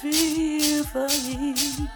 feel for you.